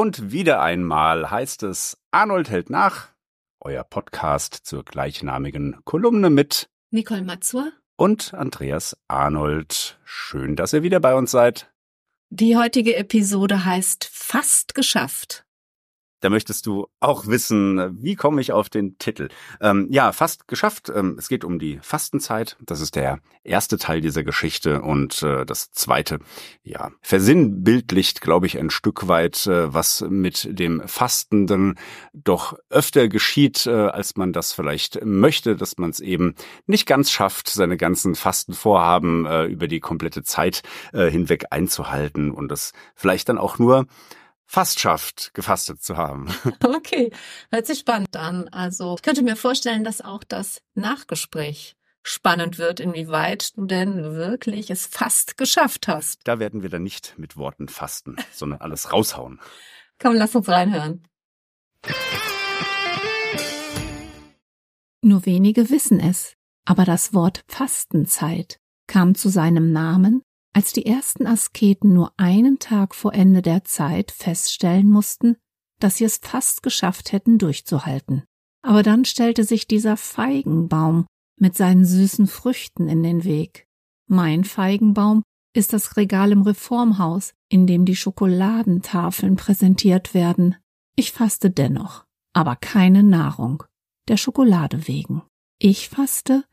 Und wieder einmal heißt es Arnold hält nach, euer Podcast zur gleichnamigen Kolumne mit Nicole Matzur und Andreas Arnold. Schön, dass ihr wieder bei uns seid. Die heutige Episode heißt Fast geschafft. Da möchtest du auch wissen, wie komme ich auf den Titel? Ähm, ja, fast geschafft. Ähm, es geht um die Fastenzeit. Das ist der erste Teil dieser Geschichte und äh, das zweite, ja, versinnbildlicht, glaube ich, ein Stück weit, äh, was mit dem Fastenden doch öfter geschieht, äh, als man das vielleicht möchte, dass man es eben nicht ganz schafft, seine ganzen Fastenvorhaben äh, über die komplette Zeit äh, hinweg einzuhalten und das vielleicht dann auch nur fast schafft, gefastet zu haben. Okay, hört sich spannend an. Also ich könnte mir vorstellen, dass auch das Nachgespräch spannend wird, inwieweit du denn wirklich es fast geschafft hast. Da werden wir dann nicht mit Worten fasten, sondern alles raushauen. Komm, lass uns reinhören. Nur wenige wissen es, aber das Wort Fastenzeit kam zu seinem Namen, als die ersten Asketen nur einen Tag vor Ende der Zeit feststellen mussten, dass sie es fast geschafft hätten durchzuhalten. Aber dann stellte sich dieser Feigenbaum mit seinen süßen Früchten in den Weg. Mein Feigenbaum ist das Regal im Reformhaus, in dem die Schokoladentafeln präsentiert werden. Ich faste dennoch, aber keine Nahrung, der Schokolade wegen. Ich faste,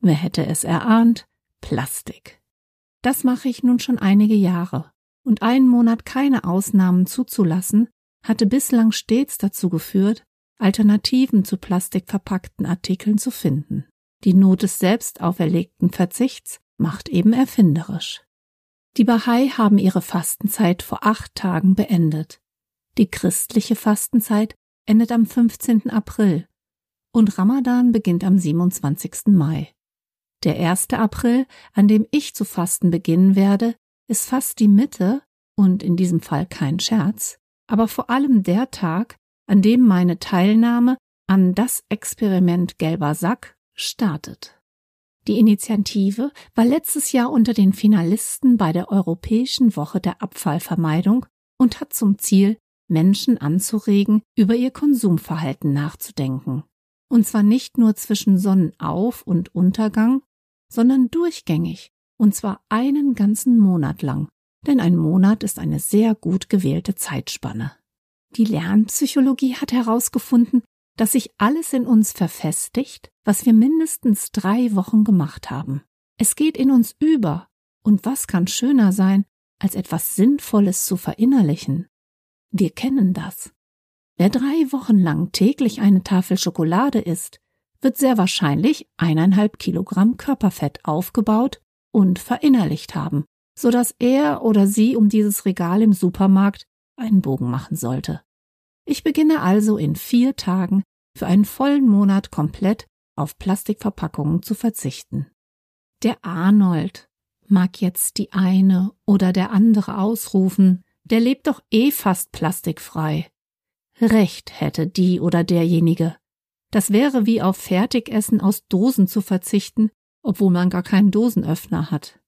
wer hätte es erahnt, Plastik. Das mache ich nun schon einige Jahre, und einen Monat keine Ausnahmen zuzulassen, hatte bislang stets dazu geführt, Alternativen zu plastikverpackten Artikeln zu finden. Die Not des selbst auferlegten Verzichts macht eben erfinderisch. Die Bahai haben ihre Fastenzeit vor acht Tagen beendet. Die christliche Fastenzeit endet am 15. April und Ramadan beginnt am 27. Mai. Der 1. April, an dem ich zu fasten beginnen werde, ist fast die Mitte und in diesem Fall kein Scherz, aber vor allem der Tag, an dem meine Teilnahme an das Experiment Gelber Sack startet. Die Initiative war letztes Jahr unter den Finalisten bei der Europäischen Woche der Abfallvermeidung und hat zum Ziel, Menschen anzuregen, über ihr Konsumverhalten nachzudenken. Und zwar nicht nur zwischen Sonnenauf- und Untergang, sondern durchgängig, und zwar einen ganzen Monat lang, denn ein Monat ist eine sehr gut gewählte Zeitspanne. Die Lernpsychologie hat herausgefunden, dass sich alles in uns verfestigt, was wir mindestens drei Wochen gemacht haben. Es geht in uns über, und was kann schöner sein, als etwas Sinnvolles zu verinnerlichen? Wir kennen das. Wer drei Wochen lang täglich eine Tafel Schokolade isst, wird sehr wahrscheinlich eineinhalb Kilogramm Körperfett aufgebaut und verinnerlicht haben, so dass er oder sie um dieses Regal im Supermarkt einen Bogen machen sollte. Ich beginne also in vier Tagen für einen vollen Monat komplett auf Plastikverpackungen zu verzichten. Der Arnold mag jetzt die eine oder der andere ausrufen, der lebt doch eh fast plastikfrei. Recht hätte die oder derjenige. Das wäre wie auf Fertigessen aus Dosen zu verzichten, obwohl man gar keinen Dosenöffner hat.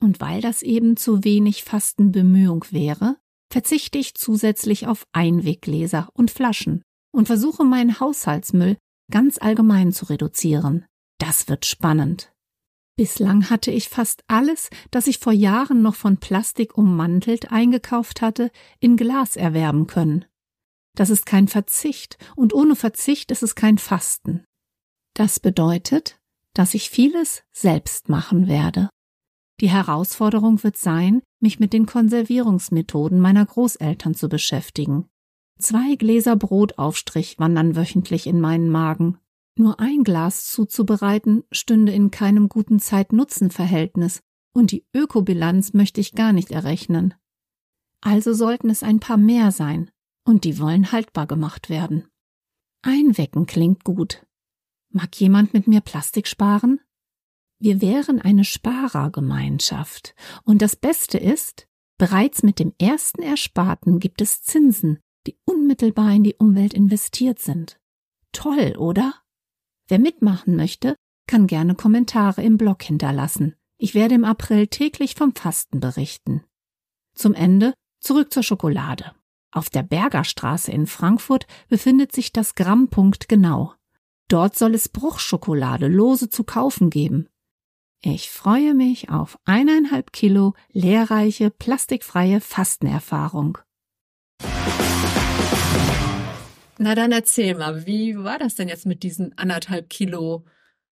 Und weil das eben zu wenig Fastenbemühung wäre, verzichte ich zusätzlich auf Einweggläser und Flaschen und versuche meinen Haushaltsmüll ganz allgemein zu reduzieren. Das wird spannend. Bislang hatte ich fast alles, das ich vor Jahren noch von Plastik ummantelt eingekauft hatte, in Glas erwerben können. Das ist kein Verzicht und ohne Verzicht ist es kein Fasten. Das bedeutet, dass ich vieles selbst machen werde. Die Herausforderung wird sein, mich mit den Konservierungsmethoden meiner Großeltern zu beschäftigen. Zwei Gläser Brotaufstrich wandern wöchentlich in meinen Magen. Nur ein Glas zuzubereiten stünde in keinem guten Zeit-Nutzen-Verhältnis und die Ökobilanz möchte ich gar nicht errechnen. Also sollten es ein paar mehr sein, und die wollen haltbar gemacht werden. Einwecken klingt gut. Mag jemand mit mir Plastik sparen? Wir wären eine Sparergemeinschaft. Und das Beste ist, bereits mit dem ersten Ersparten gibt es Zinsen, die unmittelbar in die Umwelt investiert sind. Toll, oder? Wer mitmachen möchte, kann gerne Kommentare im Blog hinterlassen. Ich werde im April täglich vom Fasten berichten. Zum Ende zurück zur Schokolade. Auf der Bergerstraße in Frankfurt befindet sich das Grammpunkt genau. Dort soll es Bruchschokolade lose zu kaufen geben. Ich freue mich auf eineinhalb Kilo lehrreiche, plastikfreie Fastenerfahrung. Na dann erzähl mal, wie war das denn jetzt mit diesen anderthalb Kilo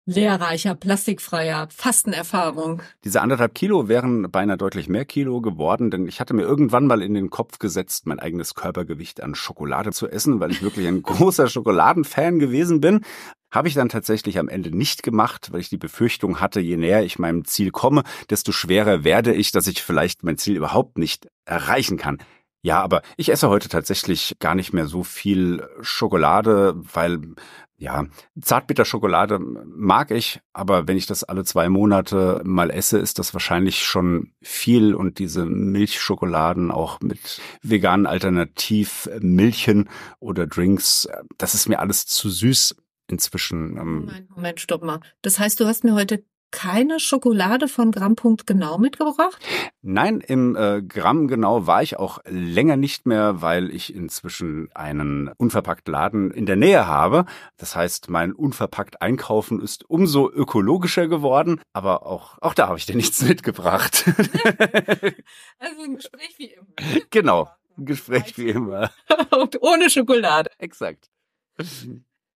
lehrreicher, plastikfreier Fastenerfahrung? Diese anderthalb Kilo wären beinahe deutlich mehr Kilo geworden, denn ich hatte mir irgendwann mal in den Kopf gesetzt, mein eigenes Körpergewicht an Schokolade zu essen, weil ich wirklich ein großer Schokoladenfan gewesen bin. Habe ich dann tatsächlich am Ende nicht gemacht, weil ich die Befürchtung hatte, je näher ich meinem Ziel komme, desto schwerer werde ich, dass ich vielleicht mein Ziel überhaupt nicht erreichen kann. Ja, aber ich esse heute tatsächlich gar nicht mehr so viel Schokolade, weil ja, Zartbitterschokolade mag ich, aber wenn ich das alle zwei Monate mal esse, ist das wahrscheinlich schon viel und diese Milchschokoladen auch mit veganen Alternativmilchen oder Drinks, das ist mir alles zu süß inzwischen. Ähm, Moment, Moment, stopp mal. Das heißt, du hast mir heute keine Schokolade von Grammpunkt genau mitgebracht? Nein, im äh, Gramm genau war ich auch länger nicht mehr, weil ich inzwischen einen unverpackt Laden in der Nähe habe. Das heißt, mein unverpackt Einkaufen ist umso ökologischer geworden, aber auch, auch da habe ich dir nichts mitgebracht. also ein Gespräch wie immer. Genau, ein Gespräch wie immer. Und ohne Schokolade. Exakt.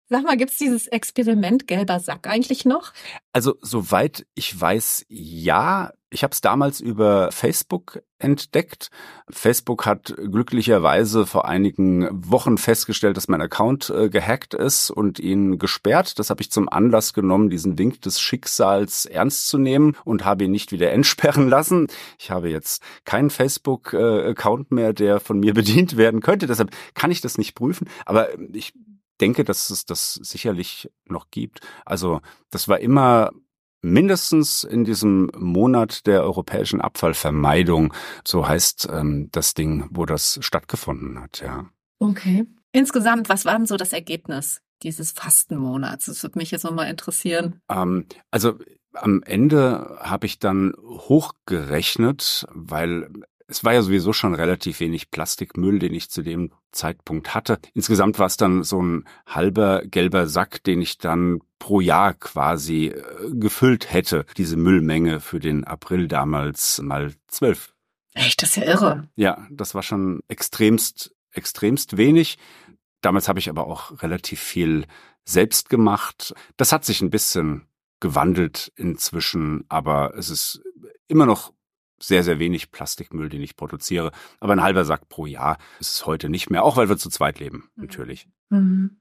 Sag mal, gibt's dieses Experiment gelber Sack eigentlich noch? Also soweit ich weiß, ja. Ich habe es damals über Facebook entdeckt. Facebook hat glücklicherweise vor einigen Wochen festgestellt, dass mein Account äh, gehackt ist und ihn gesperrt. Das habe ich zum Anlass genommen, diesen Wink des Schicksals ernst zu nehmen und habe ihn nicht wieder entsperren lassen. Ich habe jetzt keinen Facebook-Account mehr, der von mir bedient werden könnte. Deshalb kann ich das nicht prüfen. Aber ich denke, dass es das sicherlich noch gibt. Also das war immer mindestens in diesem Monat der europäischen Abfallvermeidung, so heißt ähm, das Ding, wo das stattgefunden hat, ja. Okay. Insgesamt, was war denn so das Ergebnis dieses Fastenmonats? Das würde mich jetzt nochmal interessieren. Ähm, also am Ende habe ich dann hochgerechnet, weil es war ja sowieso schon relativ wenig Plastikmüll, den ich zu dem Zeitpunkt hatte. Insgesamt war es dann so ein halber gelber Sack, den ich dann pro Jahr quasi äh, gefüllt hätte, diese Müllmenge für den April damals mal zwölf. Echt, das ist ja irre. Ja, das war schon extremst, extremst wenig. Damals habe ich aber auch relativ viel selbst gemacht. Das hat sich ein bisschen gewandelt inzwischen, aber es ist immer noch sehr, sehr wenig Plastikmüll, den ich produziere. Aber ein halber Sack pro Jahr ist es heute nicht mehr, auch weil wir zu zweit leben, mhm. natürlich. Mhm.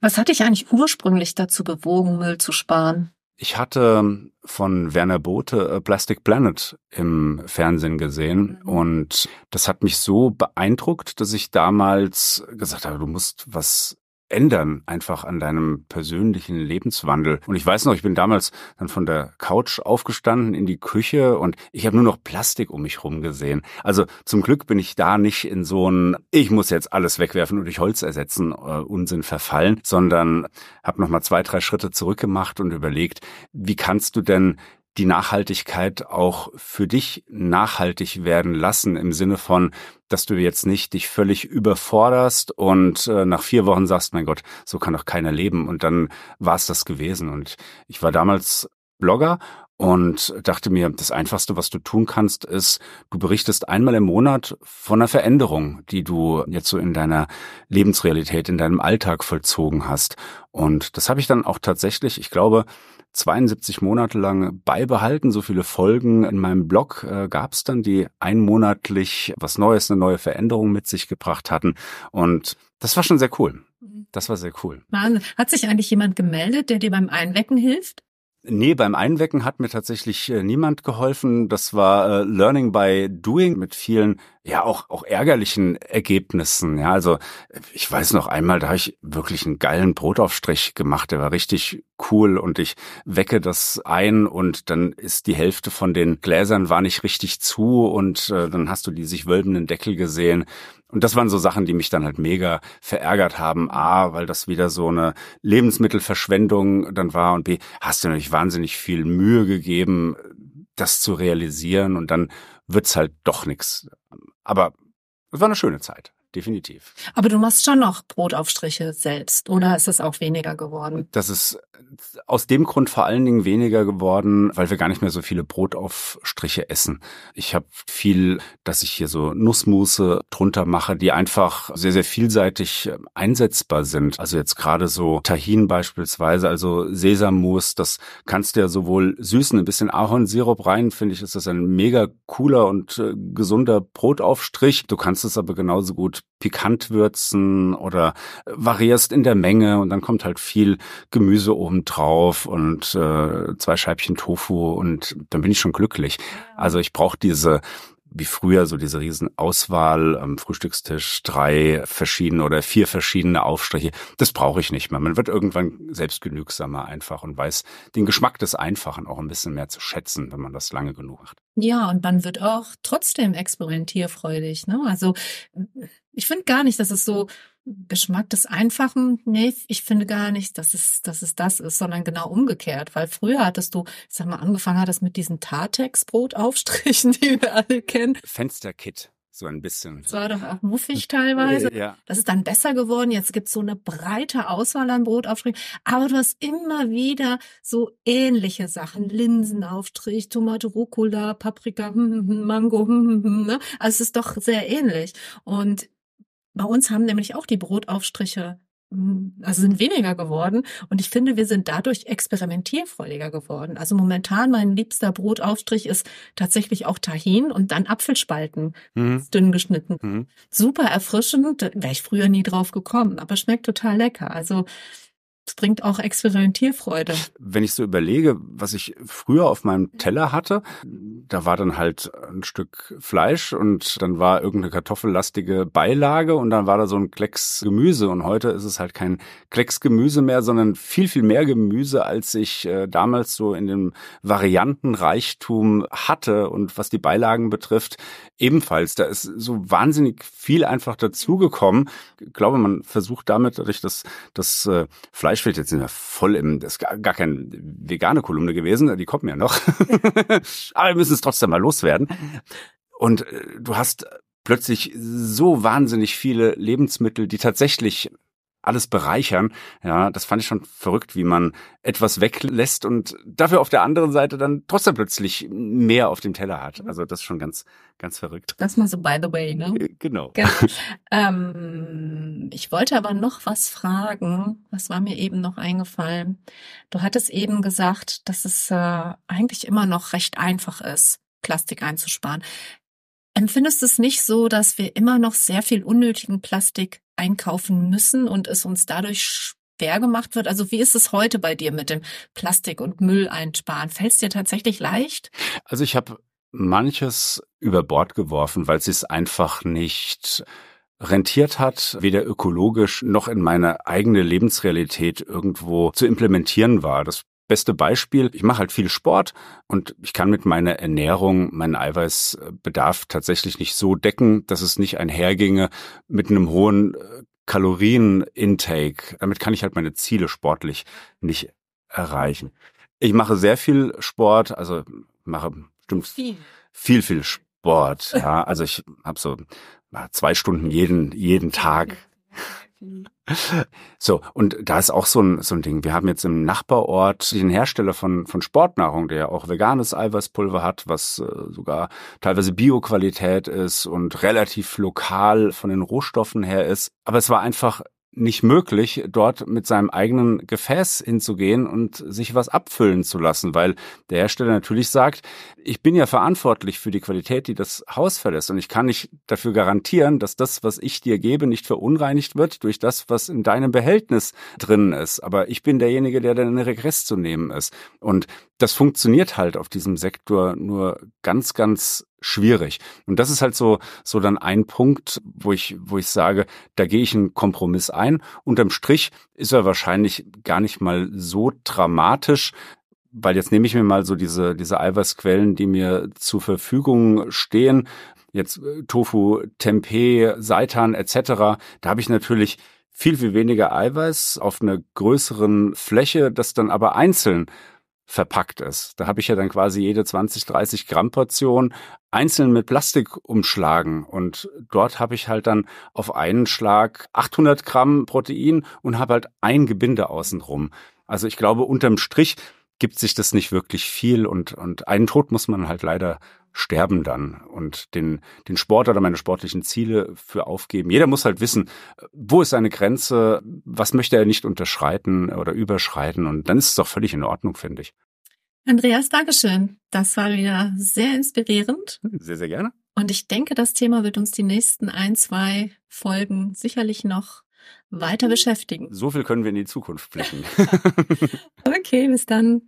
Was hat dich eigentlich ursprünglich dazu bewogen, Müll zu sparen? Ich hatte ähm, von Werner Bothe äh, Plastic Planet im Fernsehen gesehen mhm. und das hat mich so beeindruckt, dass ich damals gesagt habe, du musst was ändern, einfach an deinem persönlichen Lebenswandel. Und ich weiß noch, ich bin damals dann von der Couch aufgestanden in die Küche und ich habe nur noch Plastik um mich rum gesehen. Also zum Glück bin ich da nicht in so ein, ich muss jetzt alles wegwerfen und durch Holz ersetzen, äh, Unsinn verfallen, sondern habe nochmal zwei, drei Schritte zurückgemacht und überlegt, wie kannst du denn die Nachhaltigkeit auch für dich nachhaltig werden lassen im Sinne von, dass du jetzt nicht dich völlig überforderst und äh, nach vier Wochen sagst, mein Gott, so kann doch keiner leben. Und dann war es das gewesen. Und ich war damals Blogger und dachte mir, das Einfachste, was du tun kannst, ist, du berichtest einmal im Monat von einer Veränderung, die du jetzt so in deiner Lebensrealität, in deinem Alltag vollzogen hast. Und das habe ich dann auch tatsächlich, ich glaube, 72 Monate lang beibehalten. So viele Folgen in meinem Blog äh, gab es dann, die einmonatlich was Neues, eine neue Veränderung mit sich gebracht hatten. Und das war schon sehr cool. Mhm. Das war sehr cool. Hat sich eigentlich jemand gemeldet, der dir beim Einwecken hilft? Nee, beim Einwecken hat mir tatsächlich äh, niemand geholfen. Das war äh, Learning by Doing mit vielen, ja, auch, auch ärgerlichen Ergebnissen. Ja, also ich weiß noch einmal, da habe ich wirklich einen geilen Brotaufstrich gemacht. Der war richtig cool und ich wecke das ein und dann ist die Hälfte von den Gläsern war nicht richtig zu und äh, dann hast du die sich wölbenden Deckel gesehen. Und das waren so Sachen, die mich dann halt mega verärgert haben. A, weil das wieder so eine Lebensmittelverschwendung dann war und B, hast du natürlich wahnsinnig viel Mühe gegeben, das zu realisieren und dann wird's halt doch nix. Aber es war eine schöne Zeit. Definitiv. Aber du machst schon noch Brotaufstriche selbst, oder ist es auch weniger geworden? Das ist aus dem Grund vor allen Dingen weniger geworden, weil wir gar nicht mehr so viele Brotaufstriche essen. Ich habe viel, dass ich hier so Nussmusse drunter mache, die einfach sehr, sehr vielseitig äh, einsetzbar sind. Also jetzt gerade so Tahin beispielsweise, also Sesammus, das kannst du ja sowohl süßen, ein bisschen Ahornsirup rein, finde ich, ist das ein mega cooler und äh, gesunder Brotaufstrich. Du kannst es aber genauso gut pikant würzen oder variierst in der Menge und dann kommt halt viel Gemüse oben drauf und äh, zwei Scheibchen Tofu und dann bin ich schon glücklich. Also ich brauche diese wie früher so diese riesen Auswahl am Frühstückstisch, drei verschiedene oder vier verschiedene Aufstriche. Das brauche ich nicht mehr. Man wird irgendwann selbstgenügsamer einfach und weiß den Geschmack des Einfachen auch ein bisschen mehr zu schätzen, wenn man das lange genug macht. Ja, und man wird auch trotzdem experimentierfreudig. Ne? Also ich finde gar nicht, dass es so Geschmack des Einfachen, nee, ich finde gar nicht, dass es, dass es das ist, sondern genau umgekehrt. Weil früher hattest du, ich sag mal, angefangen hattest mit diesen Tartex-Brotaufstrichen, die wir alle kennen. Fensterkit so ein bisschen. Das war doch auch muffig teilweise. Ja. Das ist dann besser geworden. Jetzt gibt's so eine breite Auswahl an Brotaufstrichen. Aber du hast immer wieder so ähnliche Sachen. Linsenaufstrich, Tomate, Rucola, Paprika, hm, hm, hm, Mango. Ne? Also es ist doch sehr ähnlich. Und bei uns haben nämlich auch die Brotaufstriche hm, also sind weniger geworden. Und ich finde, wir sind dadurch experimentierfreudiger geworden. Also momentan mein liebster Brotaufstrich ist tatsächlich auch Tahin und dann Apfelspalten, mhm. dünn geschnitten. Mhm. Super erfrischend, wäre ich früher nie drauf gekommen, aber schmeckt total lecker. Also es bringt auch Experimentierfreude. Wenn ich so überlege, was ich früher auf meinem Teller hatte, da war dann halt ein Stück Fleisch und dann war irgendeine kartoffellastige Beilage und dann war da so ein Klecks Gemüse und heute ist es halt kein Klecks Gemüse mehr, sondern viel, viel mehr Gemüse, als ich äh, damals so in dem Variantenreichtum hatte und was die Beilagen betrifft, ebenfalls. Da ist so wahnsinnig viel einfach dazugekommen. Ich glaube, man versucht damit, dadurch, dass das äh, Fleisch Fleischfeld, jetzt sind wir voll im, das ist gar, gar keine vegane Kolumne gewesen, die kommen ja noch. Aber wir müssen es trotzdem mal loswerden. Und äh, du hast plötzlich so wahnsinnig viele Lebensmittel, die tatsächlich alles bereichern. Ja, das fand ich schon verrückt, wie man etwas weglässt und dafür auf der anderen Seite dann trotzdem plötzlich mehr auf dem Teller hat. Also das ist schon ganz, ganz verrückt. Das mal so by the way, ne? Äh, genau. genau. ähm, ich wollte aber noch was fragen. Was war mir eben noch eingefallen? Du hattest eben gesagt, dass es äh, eigentlich immer noch recht einfach ist, Plastik einzusparen. Empfindest du es nicht so, dass wir immer noch sehr viel unnötigen Plastik einkaufen müssen und es uns dadurch schwer gemacht wird? Also wie ist es heute bei dir mit dem Plastik und Müll einsparen? Fällt es dir tatsächlich leicht? Also ich habe manches über Bord geworfen, weil es sich einfach nicht rentiert hat, weder ökologisch noch in meine eigene Lebensrealität irgendwo zu implementieren war. Das beste Beispiel, ich mache halt viel Sport und ich kann mit meiner Ernährung meinen Eiweißbedarf tatsächlich nicht so decken, dass es nicht einherginge mit einem hohen äh, Kalorienintake. Damit kann ich halt meine Ziele sportlich nicht erreichen. Ich mache sehr viel Sport, also mache bestimmt viel, viel, viel Sport. Ja, also ich habe so zwei Stunden jeden jeden Tag. So, und da ist auch so ein, so ein Ding. Wir haben jetzt im Nachbarort den Hersteller von, von Sportnahrung, der ja auch veganes Eiweißpulver hat, was äh, sogar teilweise Bioqualität ist und relativ lokal von den Rohstoffen her ist. Aber es war einfach nicht möglich, dort mit seinem eigenen Gefäß hinzugehen und sich was abfüllen zu lassen, weil der Hersteller natürlich sagt, ich bin ja verantwortlich für die Qualität, die das Haus verlässt und ich kann nicht dafür garantieren, dass das, was ich dir gebe, nicht verunreinigt wird durch das, was in deinem Behältnis drin ist. Aber ich bin derjenige, der dann in Regress zu nehmen ist. Und das funktioniert halt auf diesem Sektor nur ganz, ganz schwierig. Und das ist halt so, so dann ein Punkt, wo ich, wo ich sage, da gehe ich einen Kompromiss ein. Unterm Strich ist er wahrscheinlich gar nicht mal so dramatisch, weil jetzt nehme ich mir mal so diese, diese Eiweißquellen, die mir zur Verfügung stehen. Jetzt äh, Tofu, Tempeh, Seitan etc. Da habe ich natürlich viel, viel weniger Eiweiß auf einer größeren Fläche, das dann aber einzeln verpackt ist. Da habe ich ja dann quasi jede 20, 30 Gramm Portion einzeln mit Plastik umschlagen und dort habe ich halt dann auf einen Schlag 800 Gramm Protein und habe halt ein Gebinde außenrum. Also ich glaube, unterm Strich gibt sich das nicht wirklich viel und, und einen Tod muss man halt leider sterben dann und den, den Sport oder meine sportlichen Ziele für aufgeben. Jeder muss halt wissen, wo ist seine Grenze, was möchte er nicht unterschreiten oder überschreiten und dann ist es doch völlig in Ordnung, finde ich. Andreas, Dankeschön. Das war wieder sehr inspirierend. Sehr, sehr gerne. Und ich denke, das Thema wird uns die nächsten ein, zwei Folgen sicherlich noch weiter beschäftigen. So viel können wir in die Zukunft blicken. okay, bis dann.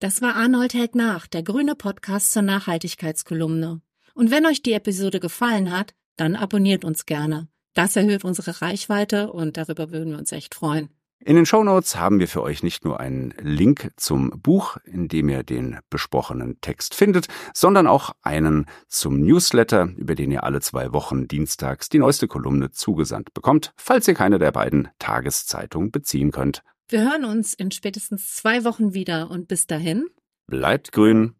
Das war Arnold hält nach, der grüne Podcast zur Nachhaltigkeitskolumne. Und wenn euch die Episode gefallen hat, dann abonniert uns gerne. Das erhöht unsere Reichweite und darüber würden wir uns echt freuen. In den Shownotes haben wir für euch nicht nur einen Link zum Buch, in dem ihr den besprochenen Text findet, sondern auch einen zum Newsletter, über den ihr alle zwei Wochen dienstags die neueste Kolumne zugesandt bekommt, falls ihr keine der beiden Tageszeitungen beziehen könnt. Wir hören uns in spätestens zwei Wochen wieder und bis dahin bleibt grün.